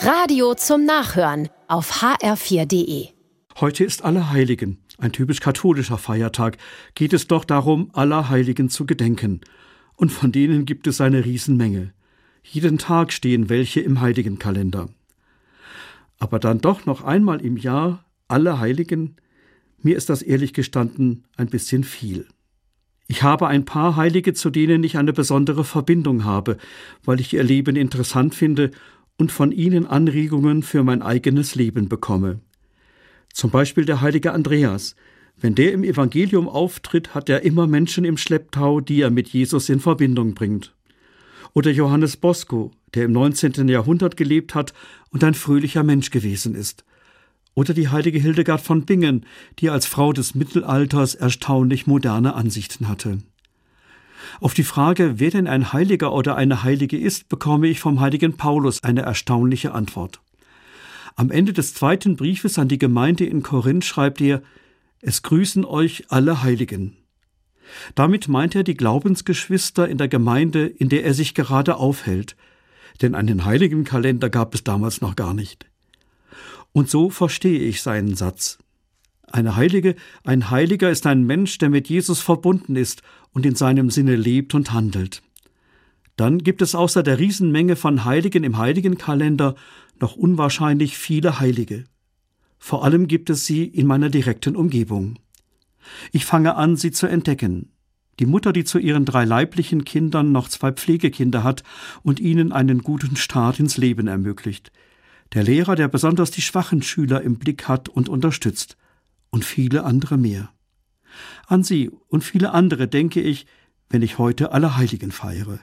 Radio zum Nachhören auf hr4.de. Heute ist Allerheiligen, ein typisch katholischer Feiertag. Geht es doch darum, Allerheiligen zu gedenken. Und von denen gibt es eine Riesenmenge. Jeden Tag stehen welche im Heiligenkalender. Aber dann doch noch einmal im Jahr Allerheiligen, mir ist das ehrlich gestanden ein bisschen viel. Ich habe ein paar Heilige, zu denen ich eine besondere Verbindung habe, weil ich ihr Leben interessant finde und von ihnen Anregungen für mein eigenes Leben bekomme. Zum Beispiel der heilige Andreas. Wenn der im Evangelium auftritt, hat er immer Menschen im Schlepptau, die er mit Jesus in Verbindung bringt. Oder Johannes Bosco, der im 19. Jahrhundert gelebt hat und ein fröhlicher Mensch gewesen ist. Oder die heilige Hildegard von Bingen, die als Frau des Mittelalters erstaunlich moderne Ansichten hatte. Auf die Frage, wer denn ein Heiliger oder eine Heilige ist, bekomme ich vom heiligen Paulus eine erstaunliche Antwort. Am Ende des zweiten Briefes an die Gemeinde in Korinth schreibt er, es grüßen euch alle Heiligen. Damit meint er die Glaubensgeschwister in der Gemeinde, in der er sich gerade aufhält, denn einen Heiligenkalender gab es damals noch gar nicht. Und so verstehe ich seinen Satz. Eine Heilige, ein Heiliger ist ein Mensch, der mit Jesus verbunden ist und in seinem Sinne lebt und handelt. Dann gibt es außer der Riesenmenge von Heiligen im Heiligenkalender noch unwahrscheinlich viele Heilige. Vor allem gibt es sie in meiner direkten Umgebung. Ich fange an, sie zu entdecken. Die Mutter, die zu ihren drei leiblichen Kindern noch zwei Pflegekinder hat und ihnen einen guten Start ins Leben ermöglicht der Lehrer, der besonders die schwachen Schüler im Blick hat und unterstützt, und viele andere mehr. An sie und viele andere denke ich, wenn ich heute Allerheiligen feiere.